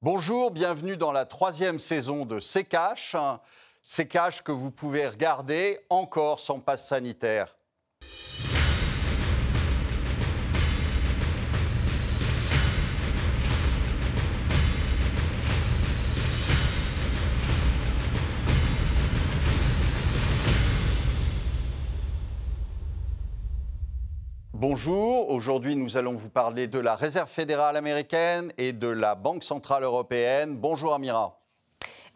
Bonjour, bienvenue dans la troisième saison de C'est Cash. Que vous pouvez regarder encore sans passe sanitaire. Bonjour, aujourd'hui nous allons vous parler de la Réserve fédérale américaine et de la Banque centrale européenne. Bonjour Amira.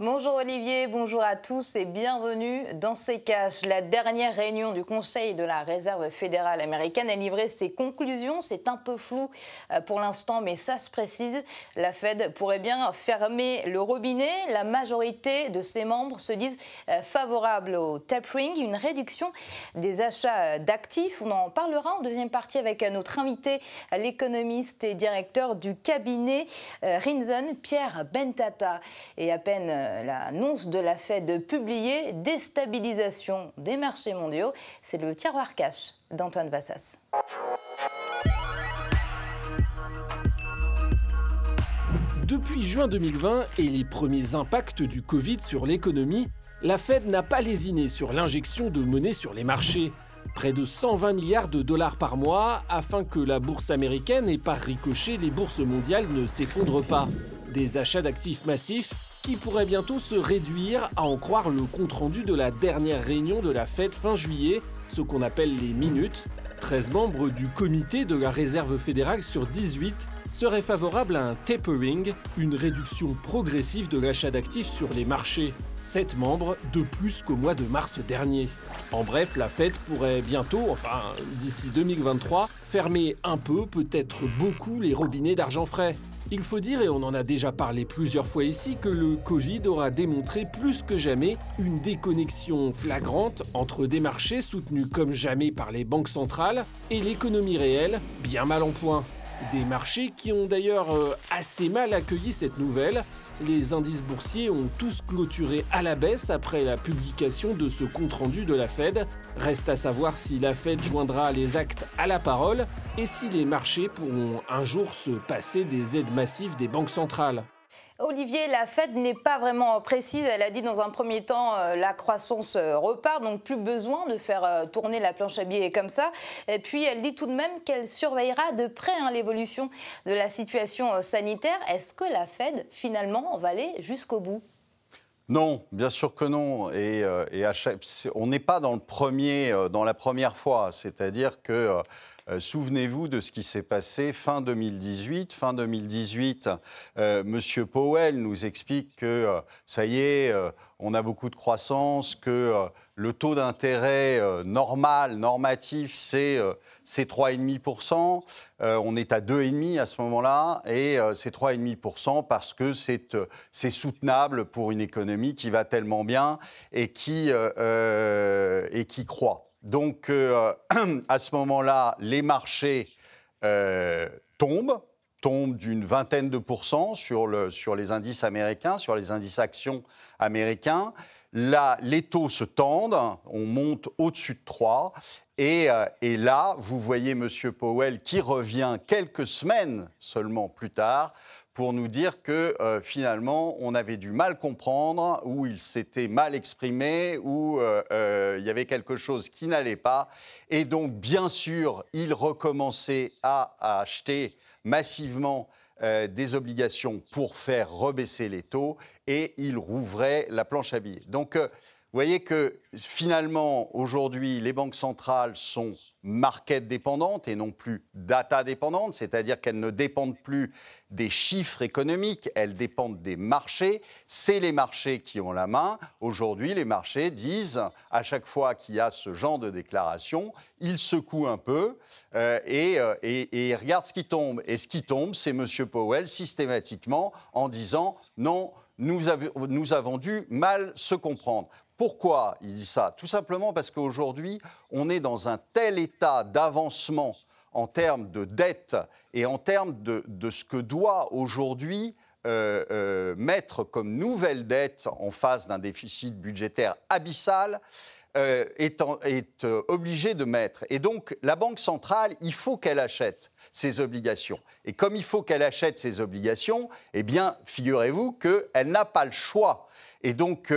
Bonjour Olivier, bonjour à tous et bienvenue dans caches. La dernière réunion du Conseil de la Réserve fédérale américaine a livré ses conclusions. C'est un peu flou euh, pour l'instant, mais ça se précise. La Fed pourrait bien fermer le robinet. La majorité de ses membres se disent euh, favorables au tapering, une réduction des achats d'actifs. On en parlera en deuxième partie avec notre invité, l'économiste et directeur du cabinet euh, Rinzen, Pierre Bentata. Et à peine l'annonce de la Fed publiée, déstabilisation des marchés mondiaux. C'est le tiroir cash d'Antoine Vassas. Depuis juin 2020 et les premiers impacts du Covid sur l'économie, la Fed n'a pas lésiné sur l'injection de monnaie sur les marchés. Près de 120 milliards de dollars par mois afin que la bourse américaine et par ricochet les bourses mondiales ne s'effondrent pas. Des achats d'actifs massifs qui pourrait bientôt se réduire à en croire le compte-rendu de la dernière réunion de la fête fin juillet, ce qu'on appelle les minutes. 13 membres du comité de la réserve fédérale sur 18 seraient favorables à un tapering, une réduction progressive de l'achat d'actifs sur les marchés. 7 membres de plus qu'au mois de mars dernier. En bref, la fête pourrait bientôt, enfin d'ici 2023, fermer un peu, peut-être beaucoup, les robinets d'argent frais. Il faut dire, et on en a déjà parlé plusieurs fois ici, que le Covid aura démontré plus que jamais une déconnexion flagrante entre des marchés soutenus comme jamais par les banques centrales et l'économie réelle bien mal en point. Des marchés qui ont d'ailleurs euh, assez mal accueilli cette nouvelle. Les indices boursiers ont tous clôturé à la baisse après la publication de ce compte-rendu de la Fed. Reste à savoir si la Fed joindra les actes à la parole et si les marchés pourront un jour se passer des aides massives des banques centrales. Olivier, la Fed n'est pas vraiment précise. Elle a dit dans un premier temps euh, la croissance euh, repart, donc plus besoin de faire euh, tourner la planche à billets comme ça. Puis elle dit tout de même qu'elle surveillera de près hein, l'évolution de la situation sanitaire. Est-ce que la Fed finalement va aller jusqu'au bout? Non, bien sûr que non. Et, on n'est pas dans, le premier, dans la première fois. C'est-à-dire que euh, souvenez-vous de ce qui s'est passé fin 2018. Fin 2018, euh, M. Powell nous explique que euh, ça y est, on a beaucoup de croissance, que le taux d'intérêt normal, normatif, c'est 3,5%. on est à 2,5% à ce moment-là, et c'est 3,5% parce que c'est soutenable pour une économie qui va tellement bien et qui, et qui croît. Donc, euh, à ce moment-là, les marchés euh, tombent, tombent d'une vingtaine de pourcents sur, les indices américains, sur les indices actions américains. Là, les taux se tendent, on monte au-dessus de 3. Et, euh, et, là, vous voyez M. Powell qui revient quelques semaines seulement plus tard pour nous dire que euh, finalement, on avait du mal comprendre, ou il s'était mal exprimé, ou euh, euh, il y avait quelque chose qui n'allait pas. Et donc, bien sûr, il recommençait à, acheter massivement des obligations pour faire rebaisser les taux, et il rouvrait la planche à billets. Donc, vous voyez que finalement, aujourd'hui, les banques centrales sont market dépendantes et non plus data dépendantes, c'est-à-dire qu'elles ne dépendent plus des chiffres économiques, elles dépendent des marchés. C'est les marchés qui ont la main. Aujourd'hui, les marchés disent, à chaque fois qu'il y a ce genre de déclaration, ils secouent un peu euh, euh, et, et, regardent ce qui tombe. Et ce qui tombe, c'est M. Powell systématiquement en disant non, nous avons dû mal se comprendre. Pourquoi il dit ça? Tout simplement parce qu'aujourd'hui, on est dans un tel état d'avancement en termes de dette et en termes de, ce que doit aujourd'hui euh, euh, mettre comme nouvelle dette en face d'un déficit budgétaire abyssal. euh, est, est obligée de mettre. Et donc, la Banque centrale, il faut qu'elle achète ses obligations. Et comme il faut qu'elle achète ses obligations, eh bien, figurez-vous qu'elle n'a pas le choix. Et donc,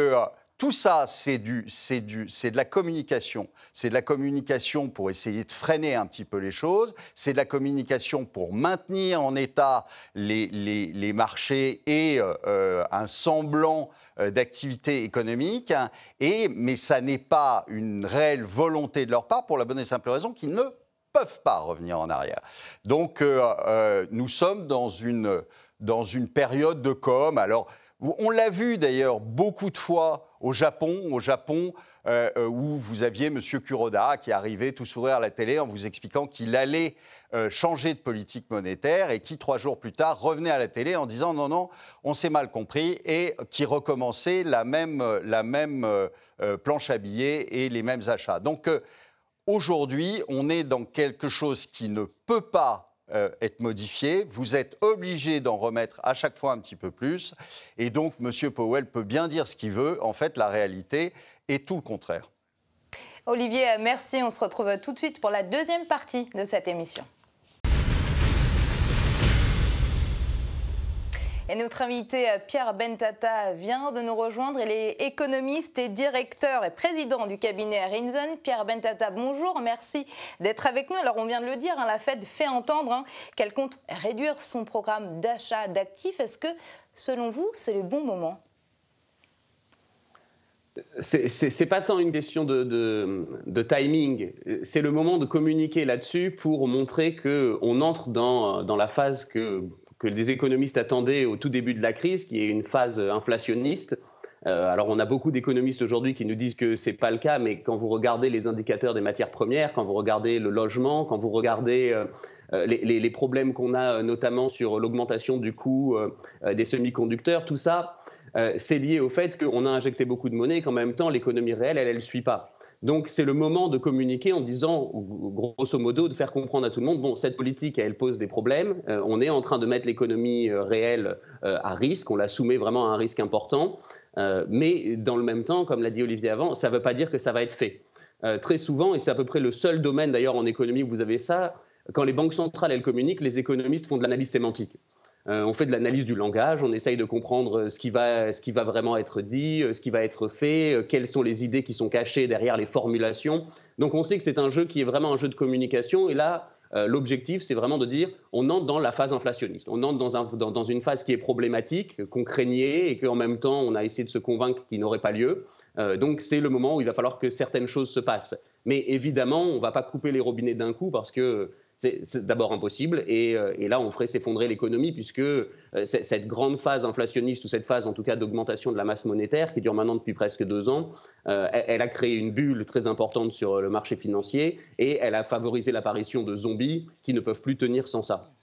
tout ça, c'est du, c'est du, c'est de la communication. C'est de la communication pour essayer de freiner un petit peu les choses. C'est de la communication pour maintenir en état les, marchés et euh, euh, un semblant euh, d'activité économique. Et, mais ça n'est pas une réelle volonté de leur part pour la bonne et simple raison qu'ils ne peuvent pas revenir en arrière. Donc, nous sommes dans une, dans une période de com. Alors, on l'a vu d'ailleurs beaucoup de fois au Japon, au Japon euh, euh, où vous aviez M. Kuroda qui arrivait tout sourire à la télé en vous expliquant qu'il allait euh, changer de politique monétaire et qui, trois jours plus tard, revenait à la télé en disant non, non, on s'est mal compris et qui recommençait la même, la même planche à billets et les mêmes achats. Donc aujourd'hui, on est dans quelque chose qui ne peut pas euh, être modifié. Vous êtes obligé d'en remettre à chaque fois un petit peu plus. Et donc, M. Powell peut bien dire ce qu'il veut. En fait, la réalité est tout le contraire. Olivier, merci. On se retrouve tout de suite pour la deuxième partie de cette émission. Notre invité euh, Pierre Bentata vient de nous rejoindre. Il est économiste et directeur et président du cabinet Rinzen. Pierre Bentata, bonjour, merci d'être avec nous. Alors on vient de le dire, hein, la Fed fait entendre hein, qu'elle compte réduire son programme d'achat d'actifs. Est-ce que, selon vous, c'est le bon moment? C'est pas tant une question de, timing, c'est le moment de communiquer là-dessus pour montrer qu'on entre dans, la phase que que les économistes attendaient au tout début de la crise, qui est une phase inflationniste. Euh, alors on a beaucoup d'économistes aujourd'hui qui nous disent que ce n'est pas le cas, mais quand vous regardez les indicateurs des matières premières, quand vous regardez le logement, quand vous regardez euh, euh, les, problèmes qu'on a notamment sur l'augmentation du coût des semi-conducteurs, tout ça, c'est lié au fait qu'on a injecté beaucoup de monnaie et qu'en même temps l'économie réelle, elle ne suit pas. Donc c'est le moment de communiquer en disant, grosso modo, de faire comprendre à tout le monde, bon, cette politique, elle pose des problèmes, euh, on est en train de mettre l'économie euh, réelle euh, à risque, on la soumet vraiment à un risque important, mais dans le même temps, comme l'a dit Olivier avant, ça ne veut pas dire que ça va être fait. très souvent, et c'est à peu près le seul domaine d'ailleurs en économie où vous avez ça, quand les banques centrales, elles communiquent, les économistes font de l'analyse sémantique. Euh, on fait de l'analyse du langage, on essaye de comprendre ce qui, va, ce qui va vraiment être dit, euh, ce qui va être fait, euh, quelles sont les idées qui sont cachées derrière les formulations. Donc on sait que c'est un jeu qui est vraiment un jeu de communication. Et là, l'objectif, c'est vraiment de dire on entre dans la phase inflationniste. On entre dans, dans, une phase qui est problématique, qu'on craignait et qu'en même temps, on a essayé de se convaincre qu'il n'aurait pas lieu. donc c'est le moment où il va falloir que certaines choses se passent. Mais évidemment, on ne va pas couper les robinets d'un coup parce que c'est d'abord impossible. Euh, et, là, on ferait s'effondrer l'économie, puisque euh, cette grande phase inflationniste, ou cette phase en tout cas d'augmentation de la masse monétaire, qui dure maintenant depuis presque deux ans, euh, elle, a créé une bulle très importante sur le marché financier, et elle a favorisé l'apparition de zombies qui ne peuvent plus tenir sans ça.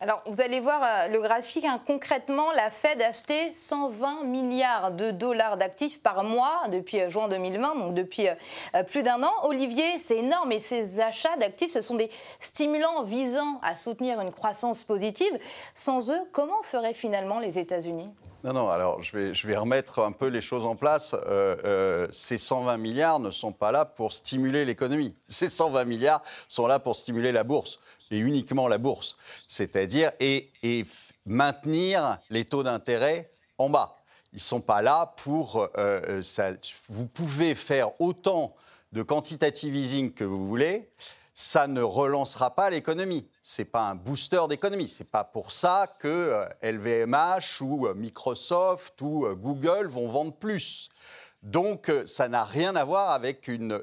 Alors, vous allez voir euh, le graphique. Hein. concrètement, la Fed a acheté 120 milliards de dollars d'actifs par mois depuis euh, juin 2020, donc depuis euh, plus d'un an. Olivier, c'est énorme et ces achats d'actifs, ce sont des stimulants visant à soutenir une croissance positive. Sans eux, comment feraient finalement les États-Unis? Non, non, alors je vais, je vais remettre un peu les choses en place. ces 120 milliards ne sont pas là pour stimuler l'économie. Ces 120 milliards sont là pour stimuler la bourse et uniquement la bourse, c'est-à-dire et, maintenir les taux d'intérêt en bas. Ils ne sont pas là pour... Euh, euh, ça, vous pouvez faire autant de quantitative easing que vous voulez, ça ne relancera pas l'économie. Ce n'est pas un booster d'économie. Ce n'est pas pour ça que LVMH euh, ou Microsoft ou Google vont vendre plus. Donc, ça n'a rien à voir avec une,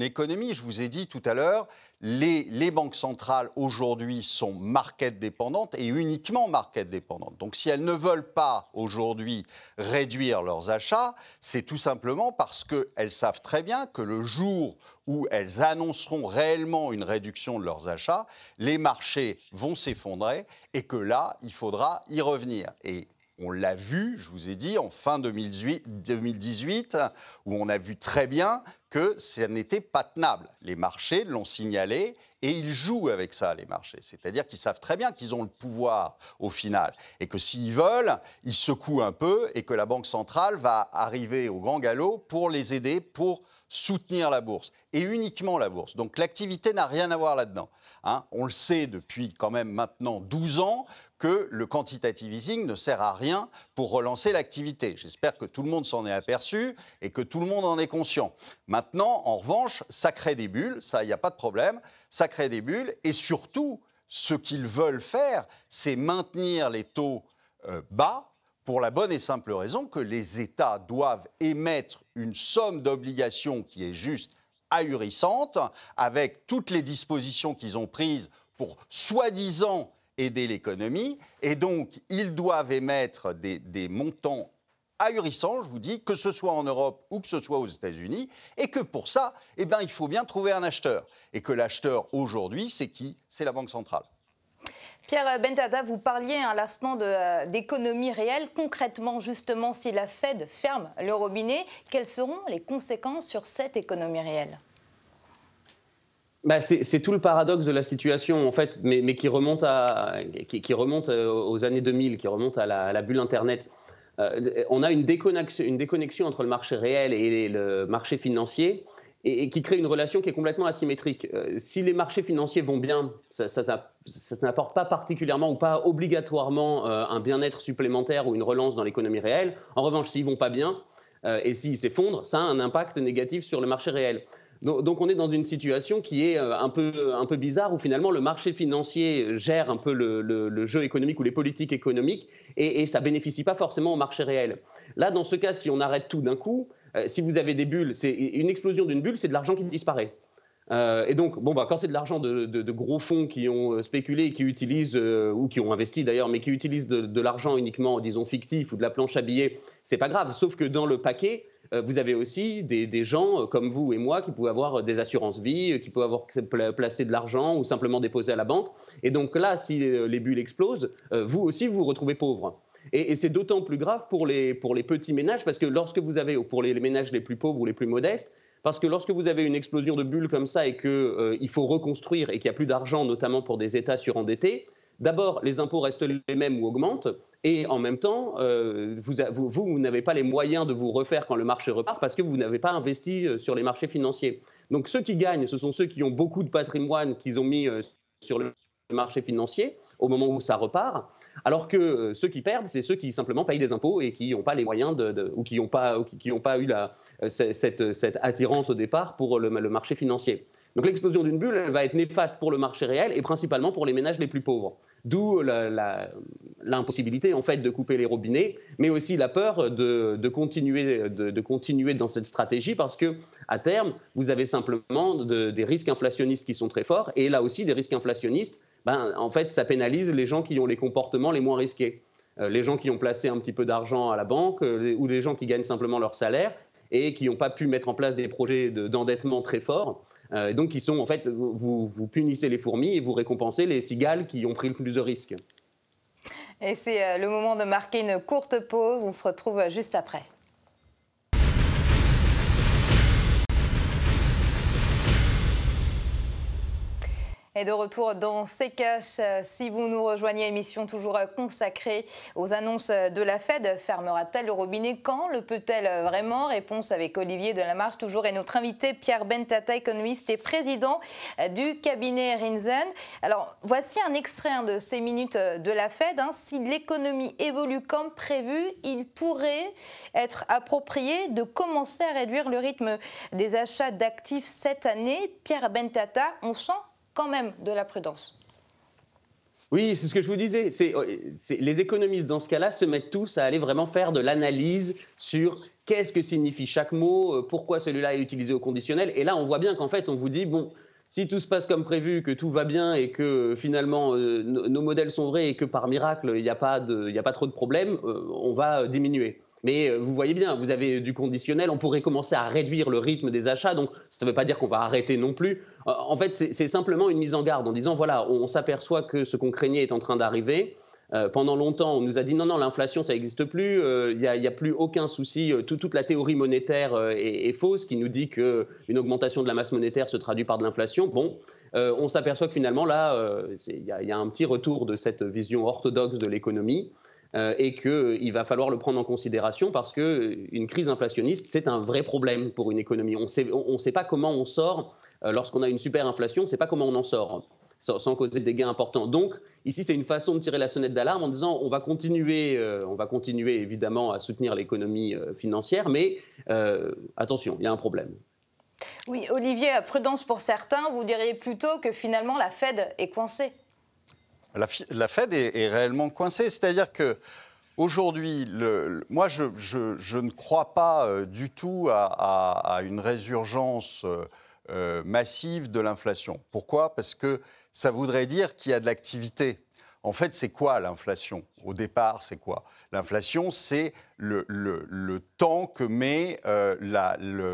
économie. Je vous ai dit tout à l'heure, les, banques centrales aujourd'hui sont market dépendantes et uniquement market dépendantes. Donc si elles ne veulent pas aujourd'hui réduire leurs achats, c'est tout simplement parce qu'elles savent très bien que le jour où elles annonceront réellement une réduction de leurs achats, les marchés vont s'effondrer et que là, il faudra y revenir. Et on l'a vu, je vous ai dit, en fin 2018, où on a vu très bien que ça n'était pas tenable. Les marchés l'ont signalé et ils jouent avec ça, les marchés. C'est-à-dire qu'ils savent très bien qu'ils ont le pouvoir au final et que s'ils veulent, ils secouent un peu et que la Banque centrale va arriver au grand galop pour les aider, pour soutenir la bourse et uniquement la bourse. Donc l'activité n'a rien à voir là-dedans. Hein. On le sait depuis quand même maintenant 12 ans que le quantitative easing ne sert à rien pour relancer l'activité. J'espère que tout le monde s'en est aperçu et que tout le monde en est conscient. En revanche, ça crée des bulles, ça, il n'y a pas de problème, ça crée des bulles et surtout, ce qu'ils veulent faire, c'est maintenir les taux euh, bas pour la bonne et simple raison que les États doivent émettre une somme d'obligations qui est juste ahurissante, avec toutes les dispositions qu'ils ont prises pour soi-disant aider l'économie, et donc ils doivent émettre des, montants ahurissants, je vous dis, que ce soit en Europe ou que ce soit aux États-Unis, et que pour ça, eh ben, il faut bien trouver un acheteur. Et que l'acheteur aujourd'hui, c'est qui? C'est la Banque centrale. Pierre Bentata, vous parliez à l'instant euh, d'économie réelle. Concrètement, justement, si la Fed ferme le robinet, quelles seront les conséquences sur cette économie réelle? Bah, c'est tout le paradoxe de la situation, en fait, mais, qui, remonte à, qui, remonte euh, aux années 2000, qui remonte à la, bulle Internet. Euh, on a une déconnexion, entre le marché réel et le marché financier et, qui crée une relation qui est complètement asymétrique. Euh, si les marchés financiers vont bien, ça, n'apporte pas particulièrement ou pas obligatoirement euh, un bien-être supplémentaire ou une relance dans l'économie réelle. En revanche, s'ils vont pas bien et s'ils s'effondrent, ça a un impact négatif sur le marché réel. Donc, on est dans une situation qui est un peu, un peu bizarre où finalement le marché financier gère un peu le, jeu économique ou les politiques économiques et, ça bénéficie pas forcément au marché réel. Là, dans ce cas, si on arrête tout d'un coup, euh, si vous avez des bulles, c'est une explosion d'une bulle, c'est de l'argent qui disparaît. Euh, et donc, bon, bah, quand c'est de l'argent de, gros fonds qui ont euh, spéculé et qui utilisent, ou qui ont investi d'ailleurs, mais qui utilisent de, l'argent uniquement, disons, fictif ou de la planche à billets, c'est pas grave. Sauf que dans le paquet, vous avez aussi des, gens comme vous et moi qui peuvent avoir des assurances vie, qui peuvent avoir placé de l'argent ou simplement déposé à la banque. Et donc là, si les bulles explosent, vous aussi, vous vous retrouvez pauvre. Et, c'est d'autant plus grave pour les, pour les petits ménages, parce que lorsque vous avez, pour les, ménages les plus pauvres ou les plus modestes, parce que lorsque vous avez une explosion de bulles comme ça et qu'il euh, il faut reconstruire et qu'il n'y a plus d'argent, notamment pour des États surendettés, d'abord, les impôts restent les mêmes ou augmentent, et en même temps, euh, vous, vous, vous n'avez pas les moyens de vous refaire quand le marché repart parce que vous n'avez pas investi euh, sur les marchés financiers. Donc ceux qui gagnent, ce sont ceux qui ont beaucoup de patrimoine qu'ils ont mis sur le marché financier au moment où ça repart. Alors que euh, ceux qui perdent, c'est ceux qui simplement payent des impôts et qui n'ont pas les moyens de, ou qui n'ont pas, qui, pas eu la, euh, cette, cette, attirance au départ pour le, marché financier. Donc l'explosion d'une bulle, elle va être néfaste pour le marché réel et principalement pour les ménages les plus pauvres. D'où l'impossibilité en fait de couper les robinets, mais aussi la peur de, continuer, de, continuer dans cette stratégie parce que à terme, vous avez simplement des risques inflationnistes qui sont très forts et là aussi des risques inflationnistes ben, en fait, ça pénalise les gens qui ont les comportements les moins risqués. Euh, les gens qui ont placé un petit peu d'argent à la banque euh, ou les gens qui gagnent simplement leur salaire et qui n'ont pas pu mettre en place des projets d'endettement très forts. Euh, donc, qui sont en fait, vous, vous punissez les fourmis et vous récompensez les cigales qui ont pris le plus de risques. Et c'est le moment de marquer une courte pause. On se retrouve juste après. Et de retour dans ces euh, si vous nous rejoignez, émission toujours euh, consacrée aux annonces euh, de la Fed. Fermera-t-elle le robinet Quand? Le peut-elle vraiment? Réponse avec Olivier Delamarche, toujours, et notre invité Pierre Bentata, économiste et président du cabinet Rinzen. Alors, voici un extrait hein, de ces minutes de la Fed. Hein. Si l'économie évolue comme prévu, il pourrait être approprié de commencer à réduire le rythme des achats d'actifs cette année. Pierre Bentata, on sent quand même de la prudence. Oui, c'est ce que je vous disais. C'est, les économistes, dans ce cas-là, se mettent tous à aller vraiment faire de l'analyse sur qu'est-ce que signifie chaque mot, euh, pourquoi celui-là est utilisé au conditionnel. Et là, on voit bien qu'en fait, on vous dit, bon, si tout se passe comme prévu, que tout va bien et que finalement euh, nos modèles sont vrais et que par miracle, il n'y a, pas trop de problèmes, euh, on va diminuer. Mais euh, vous voyez bien, vous avez du conditionnel, on pourrait commencer à réduire le rythme des achats, donc ça ne veut pas dire qu'on va arrêter non plus. En fait, c'est simplement une mise en garde en disant, voilà, on, s'aperçoit que ce qu'on craignait est en train d'arriver. pendant longtemps, on nous a dit non, non, l'inflation, ça n'existe plus, il n'y a, plus aucun souci, toute la théorie monétaire est, fausse, qui nous dit qu'une augmentation de la masse monétaire se traduit par de l'inflation. Bon, on s'aperçoit que finalement, là, il y, a un petit retour de cette vision orthodoxe de l'économie. Euh, et qu'il euh, va falloir le prendre en considération parce qu'une euh, crise inflationniste, c'est un vrai problème pour une économie. On ne sait pas comment on sort lorsqu'on a une super inflation, on ne sait pas comment on en sort sans, causer des gains importants. Donc, ici, c'est une façon de tirer la sonnette d'alarme en disant on va continuer, on va continuer évidemment à soutenir l'économie financière, mais attention, il y a un problème. Oui, Olivier, prudence pour certains, vous diriez plutôt que finalement la Fed est coincée la, Fed est, réellement coincée. C'est-à-dire que aujourd'hui, moi, je, ne crois pas euh, du tout à, une résurgence euh, euh, massive de l'inflation. Pourquoi? Parce que ça voudrait dire qu'il y a de l'activité. En fait, c'est quoi l'inflation? Au départ, c'est quoi? L'inflation, c'est le, temps que met euh,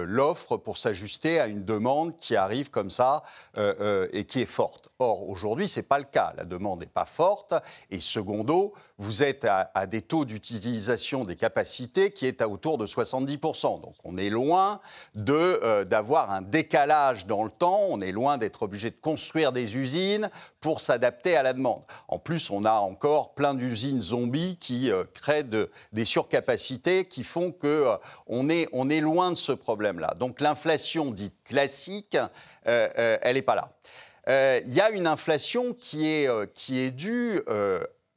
l'offre pour s'ajuster à une demande qui arrive comme ça euh, euh, et qui est forte. Or, aujourd'hui, ce n'est pas le cas. La demande n'est pas forte. Et secondo, vous êtes à, des taux d'utilisation des capacités qui est à autour de 70%. Donc, on est loin d'avoir un décalage dans le temps. On est loin d'être obligé de construire des usines pour s'adapter à la demande. En plus, on a encore plein d'usines zombies qui créent de, des surcapacités qui font qu'on euh, on est, loin de ce problème-là. Donc l'inflation dite classique, euh, euh, elle n'est pas là. Il y a une inflation qui est, due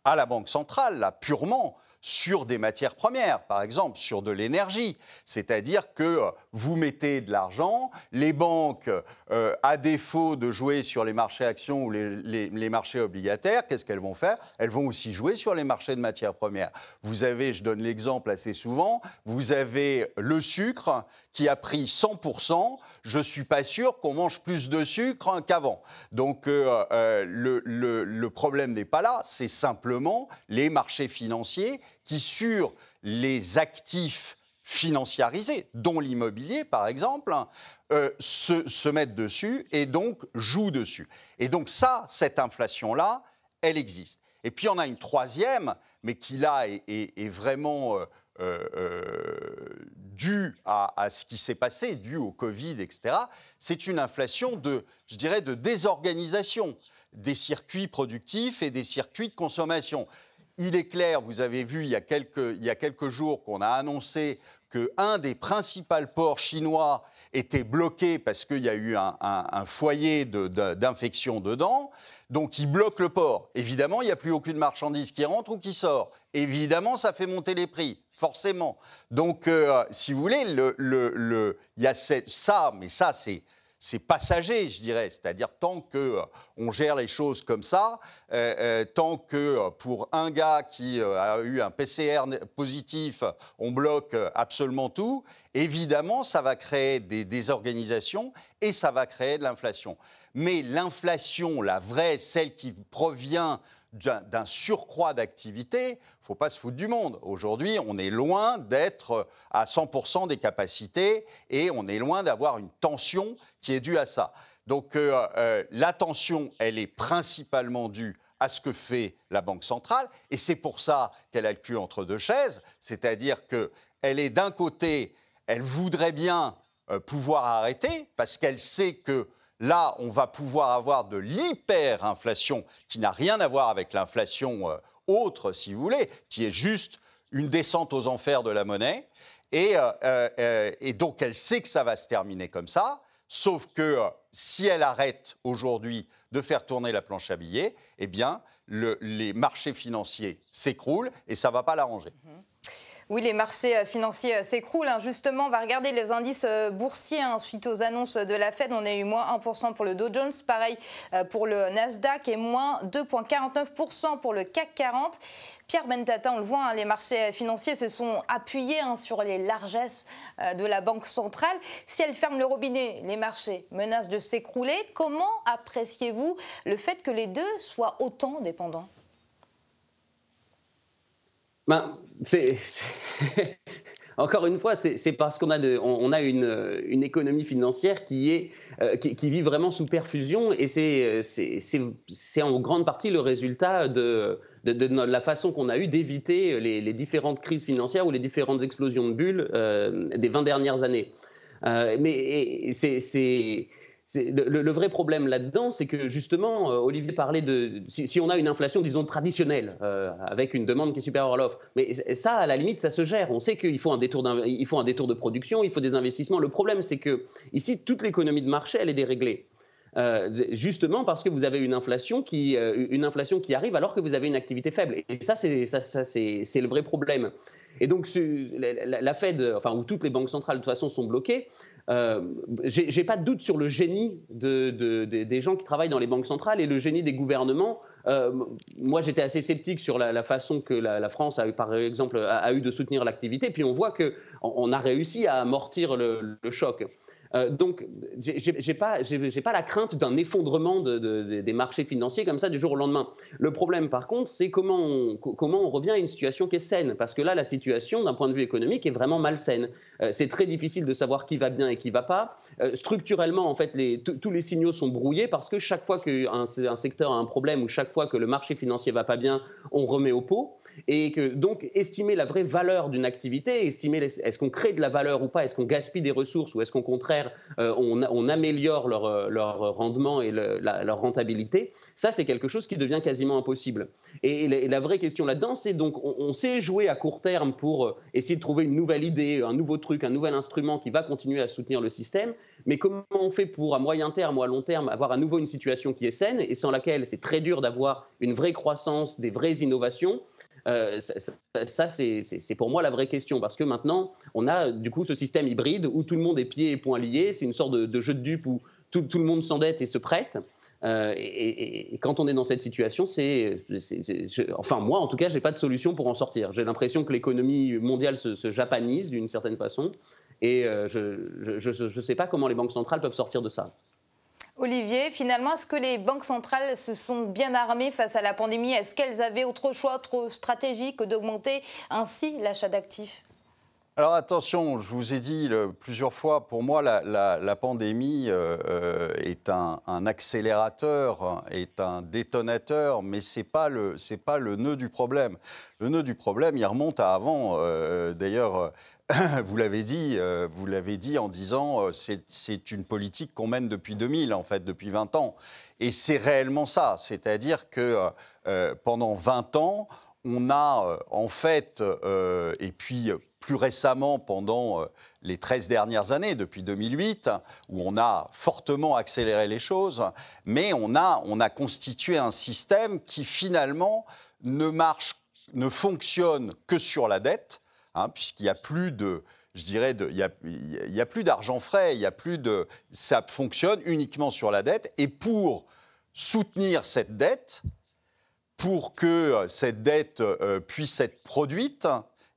à la Banque centrale, purement sur des matières premières, par exemple sur de l'énergie. C'est-à-dire que euh, vous mettez de l'argent, les banques, euh, à défaut de jouer sur les marchés actions ou les, marchés obligataires, qu'est-ce qu'elles vont faire? Elles vont aussi jouer sur les marchés de matières premières. Vous avez, je donne l'exemple assez souvent, vous avez le sucre qui a pris 100%. Je ne suis pas sûr qu'on mange plus de sucre qu'avant. Donc euh, le, le problème n'est pas là, c'est simplement les marchés financiers qui, sur les actifs financiarisés, dont l'immobilier par exemple, euh, se, mettent dessus et donc jouent dessus. Et donc ça, cette inflation-là, elle existe. Et puis on a une troisième, mais qui là est, vraiment euh, euh, due à, à, ce qui s'est passé, due au Covid, etc. C'est une inflation de, je dirais, de désorganisation des circuits productifs et des circuits de consommation. Il est clair, vous avez vu il y a quelques jours qu'on a annoncé qu'un des principaux ports chinois était bloqué parce qu'il y a eu un, foyer d'infection dedans. Donc, il bloque le port. Évidemment, il n'y a plus aucune marchandise qui rentre ou qui sort. Évidemment, ça fait monter les prix, forcément. Donc, euh, si vous voulez, il y a ça, mais ça, c'est c'est passager, je dirais. C'est-à-dire tant qu'on euh, gère les choses comme ça, euh, tant que pour un gars qui a eu un PCR positif, on bloque absolument tout, évidemment, ça va créer des désorganisations et ça va créer de l'inflation. Mais l'inflation, la vraie, celle qui provient d'un surcroît d'activité, il ne faut pas se foutre du monde. Aujourd'hui, on est loin d'être à 100% des capacités et on est loin d'avoir une tension qui est due à ça. Donc euh, euh, la tension, elle est principalement due à ce que fait la Banque centrale, et c'est pour ça qu'elle a le cul entre deux chaises, c'est-à-dire qu'elle est d'un côté, elle voudrait bien euh, pouvoir arrêter, parce qu'elle sait que Là, on va pouvoir avoir de l'hyperinflation qui n'a rien à voir avec l'inflation euh, autre, si vous voulez, qui est juste une descente aux enfers de la monnaie. Et, euh, euh, donc, elle sait que ça va se terminer comme ça. Sauf que si elle arrête aujourd'hui de faire tourner la planche à billets, eh bien, les marchés financiers s'écroulent et ça ne va pas l'arranger. Mhm. Oui, les marchés euh, financiers euh, s'écroulent. Hein. Justement, on va regarder les indices euh, boursiers. Hein. Suite aux annonces de la Fed, on a eu moins 1% pour le Dow Jones, pareil pour le Nasdaq et moins 2,49% pour le CAC 40. Pierre Bentata, on le voit, hein, les marchés financiers se sont appuyés sur les largesses de la Banque centrale. Si elle ferme le robinet, les marchés menacent de s'écrouler. Comment appréciez-vous le fait que les deux soient autant dépendants? Ben, c'est, encore une fois, c'est parce qu'on a, on, a une, économie financière qui, est, euh, qui, vit vraiment sous perfusion et c'est en grande partie le résultat de, de, la façon qu'on a eu d'éviter les, différentes crises financières ou les différentes explosions de bulles euh, des 20 dernières années. Euh, mais c'est le, vrai problème là-dedans, c'est que justement, euh, Olivier parlait de si, on a une inflation, disons traditionnelle, euh, avec une demande qui est supérieure à l'offre, mais ça, à la limite, ça se gère. On sait qu'il faut un détour, il faut un détour de production, il faut des investissements. Le problème, c'est que ici, toute l'économie de marché, elle est déréglée. Euh, justement parce que vous avez une inflation, qui, une inflation qui arrive alors que vous avez une activité faible. Et ça, c'est, ça, ça c'est, le vrai problème. Et donc, la, Fed, enfin, où toutes les banques centrales de toute façon sont bloquées, euh, j'ai pas de doute sur le génie des gens qui travaillent dans les banques centrales et le génie des gouvernements. Euh, moi, j'étais assez sceptique sur la, façon que la, France, a eu, par exemple, a, eu de soutenir l'activité. Puis on voit qu'on on a réussi à amortir le choc. Euh, donc, j'ai pas, pas la crainte d'un effondrement des marchés financiers comme ça du jour au lendemain. Le problème, par contre, c'est comment on, comment on revient à une situation qui est saine. Parce que là, la situation, d'un point de vue économique, est vraiment malsaine. Euh, c'est très difficile de savoir qui va bien et qui va pas. Euh, structurellement, en fait, tous les signaux sont brouillés parce que chaque fois qu'un un secteur a un problème ou chaque fois que le marché financier va pas bien, on remet au pot. Et donc, estimer la vraie valeur d'une activité, estimer est-ce qu'on crée de la valeur ou pas, est-ce qu'on gaspille des ressources ou est-ce qu'on contraire euh, on, améliore leur, euh, rendement et leur rentabilité, ça c'est quelque chose qui devient quasiment impossible. Et, la, vraie question là-dedans, c'est donc on, sait jouer à court terme pour euh, essayer de trouver une nouvelle idée, un nouveau truc, un nouvel instrument qui va continuer à soutenir le système, mais comment on fait pour à moyen terme ou à long terme avoir à nouveau une situation qui est saine et sans laquelle c'est très dur d'avoir une vraie croissance, des vraies innovations? Euh, ça, c'est pour moi la vraie question, parce que maintenant, on a du coup ce système hybride où tout le monde est pieds et poings liés, c'est une sorte de, jeu de dupes où tout, le monde s'endette et se prête. Euh, et, quand on est dans cette situation, c'est, enfin moi en tout cas, j'ai pas de solution pour en sortir. J'ai l'impression que l'économie mondiale se, japanise d'une certaine façon, et euh, je ne sais pas comment les banques centrales peuvent sortir de ça. Olivier, finalement, est-ce que les banques centrales se sont bien armées face à la pandémie? Est-ce qu'elles avaient autre choix, autre stratégie que d'augmenter ainsi l'achat d'actifs? Alors attention, je vous ai dit plusieurs fois, pour moi, la, pandémie euh, euh, est un, accélérateur, est un détonateur, mais ce n'est pas, le, pas le nœud du problème. Le nœud du problème, il remonte à avant. Euh, d'ailleurs, vous l'avez dit, euh, vous l'avez dit en disant euh, c'est une politique qu'on mène depuis 2000 en fait, depuis 20 ans. Et c'est réellement ça, c'est-à-dire que euh, pendant 20 ans, on a en fait, et puis plus récemment pendant les 13 dernières années, depuis 2008, où on a fortement accéléré les choses, mais on a, on a constitué un système qui finalement ne marche, ne fonctionne que sur la dette Hein, puisqu'il n'y a plus de, je dirais, il a, plus d'argent frais, il y a plus de, ça fonctionne uniquement sur la dette. Et pour soutenir cette dette, pour que cette dette euh, puisse être produite,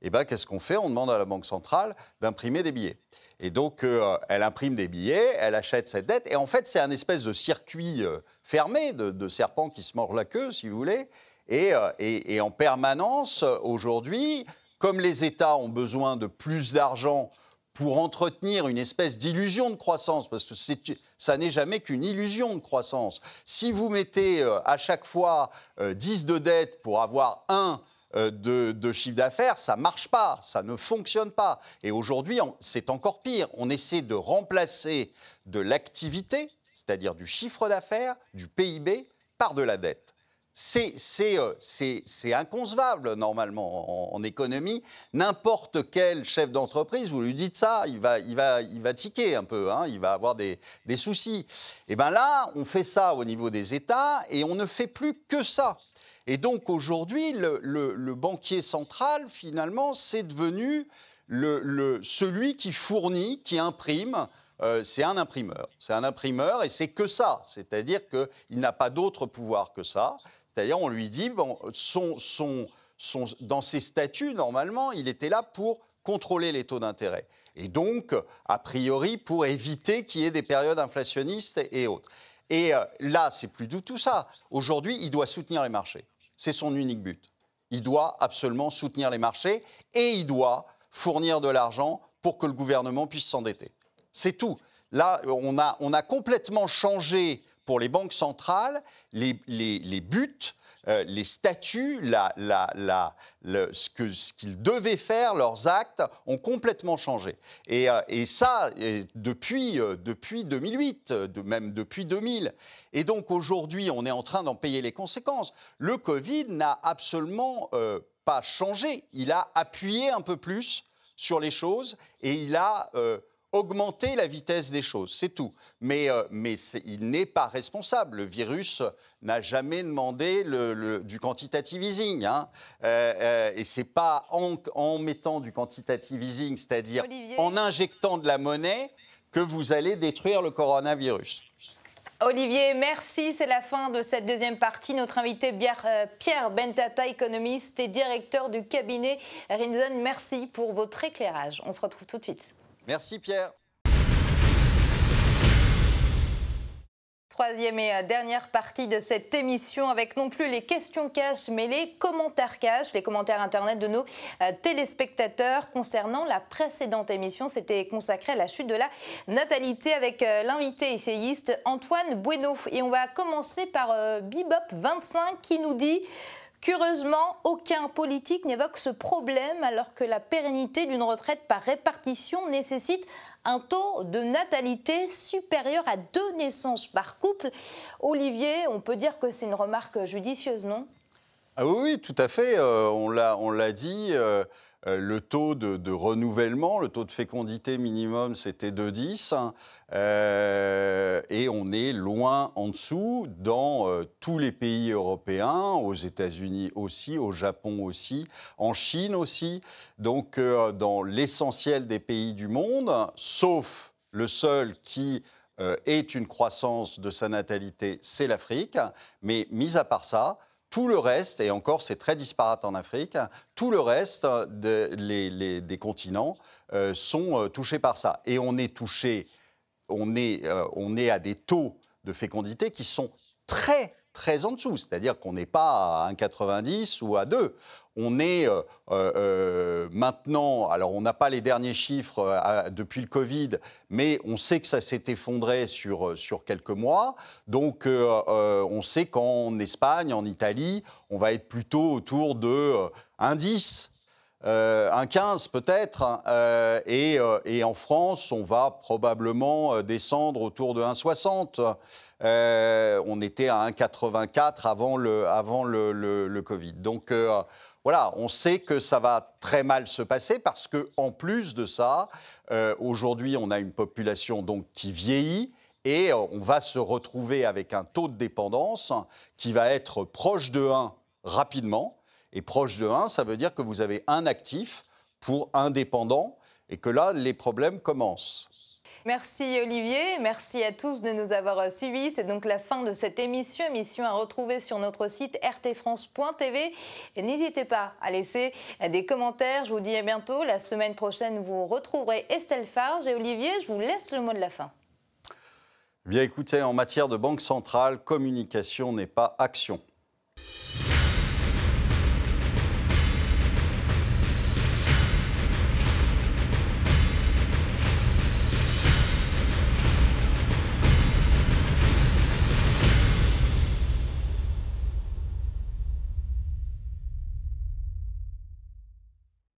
eh ben, qu'est-ce qu'on fait? On demande à la Banque centrale d'imprimer des billets. Et donc, euh, elle imprime des billets, elle achète cette dette. Et en fait, c'est un espèce de circuit euh, fermé, de, de, serpent qui se mord la queue, si vous voulez. Et en permanence, aujourd'hui, comme les États ont besoin de plus d'argent pour entretenir une espèce d'illusion de croissance, parce que ça n'est jamais qu'une illusion de croissance. Si vous mettez euh, à chaque fois 10 euh, de dette pour avoir 1 euh, de, chiffre d'affaires, ça ne marche pas, ça ne fonctionne pas. Et aujourd'hui, c'est encore pire. On essaie de remplacer de l'activité, c'est-à-dire du chiffre d'affaires, du PIB, par de la dette. Euh, c'est inconcevable normalement en, économie. N'importe quel chef d'entreprise, vous lui dites ça, il va, il va, il va tiquer un peu, hein, il va avoir des, soucis. Et bien là, on fait ça au niveau des États et on ne fait plus que ça. Et donc aujourd'hui, le, banquier central, finalement, c'est devenu celui qui fournit, qui imprime euh, c'est un imprimeur. C'est un imprimeur et c'est que ça. C'est-à-dire qu'il n'a pas d'autre pouvoir que ça. C'est-à-dire, on lui dit, dans ses statuts, normalement, il était là pour contrôler les taux d'intérêt. Et donc, a priori, pour éviter qu'il y ait des périodes inflationnistes et autres. Et euh, là, c'est plus du tout ça. Aujourd'hui, il doit soutenir les marchés. C'est son unique but. Il doit absolument soutenir les marchés et il doit fournir de l'argent pour que le gouvernement puisse s'endetter. C'est tout. Là, on a, complètement changé pour les banques centrales les, buts, euh, les statuts, ce qu'ils devaient faire, leurs actes ont complètement changé. Et, euh, ça, depuis, euh, depuis 2008, de, même depuis 2000. Et donc aujourd'hui, on est en train d'en payer les conséquences. Le Covid n'a absolument pas changé. Il a appuyé un peu plus sur les choses et il a augmenter la vitesse des choses, c'est tout. Mais, euh, mais il n'est pas responsable. Le virus n'a jamais demandé le, du quantitative easing. Hein. Euh, euh, et c'est pas en, en, mettant du quantitative easing, c'est-à-dire en injectant de la monnaie, que vous allez détruire le coronavirus. Olivier, merci. C'est la fin de cette deuxième partie. Notre invité Pierre Bentata, économiste et directeur du cabinet Rinzon, merci pour votre éclairage. On se retrouve tout de suite. Merci Pierre. Troisième et euh, dernière partie de cette émission avec non plus les questions cash mais les commentaires cash, les commentaires internet de nos euh, téléspectateurs concernant la précédente émission. C'était consacré à la chute de la natalité avec euh, l'invité essayiste Antoine Bueno. Et on va commencer par Bibop25 qui nous dit Curieusement, aucun politique n'évoque ce problème alors que la pérennité d'une retraite par répartition nécessite un taux de natalité supérieur à deux naissances par couple. Olivier, on peut dire que c'est une remarque judicieuse, non? Ah oui, tout à fait. Euh, on l'a dit. Euh, euh, le taux de, renouvellement, le taux de fécondité minimum, c'était 2,10. Euh, et on est loin en dessous dans euh, tous les pays européens, aux États-Unis aussi, au Japon aussi, en Chine aussi. Donc, dans l'essentiel des pays du monde, sauf le seul qui est une croissance de sa natalité, c'est l'Afrique. Mais mis à part ça, tout le reste, et encore c'est très disparate en Afrique, tout le reste des continents euh, sont euh, touchés par ça. Et on est touché, on est, euh, on est à des taux de fécondité qui sont très très en dessous, c'est-à-dire qu'on n'est pas à 1,90 ou à 2. On est euh, euh, euh, maintenant, alors on n'a pas les derniers chiffres depuis le Covid, mais on sait que ça s'est effondré sur, sur quelques mois. Donc on sait qu'en Espagne, en Italie, on va être plutôt autour de 1,10. Un 15 peut-être, et, et, en France, on va probablement descendre autour de 1,60. Euh, on était à 1,84 avant le, avant le, Covid. Donc euh, voilà, on sait que ça va très mal se passer parce que en plus de ça, euh, aujourd'hui, on a une population donc qui vieillit et on va se retrouver avec un taux de dépendance qui va être proche de 1 rapidement. Et proche de 1, ça veut dire que vous avez un actif pour un dépendant et que là, les problèmes commencent. Merci Olivier, merci à tous de nous avoir suivis. C'est donc la fin de cette émission, émission à retrouver sur notre site rtfrance.tv. Et n'hésitez pas à laisser des commentaires. Je vous dis à bientôt. La semaine prochaine, vous retrouverez Estelle Farge et Olivier. Je vous laisse le mot de la fin. Bien écoutez, en matière de banque centrale, communication n'est pas action.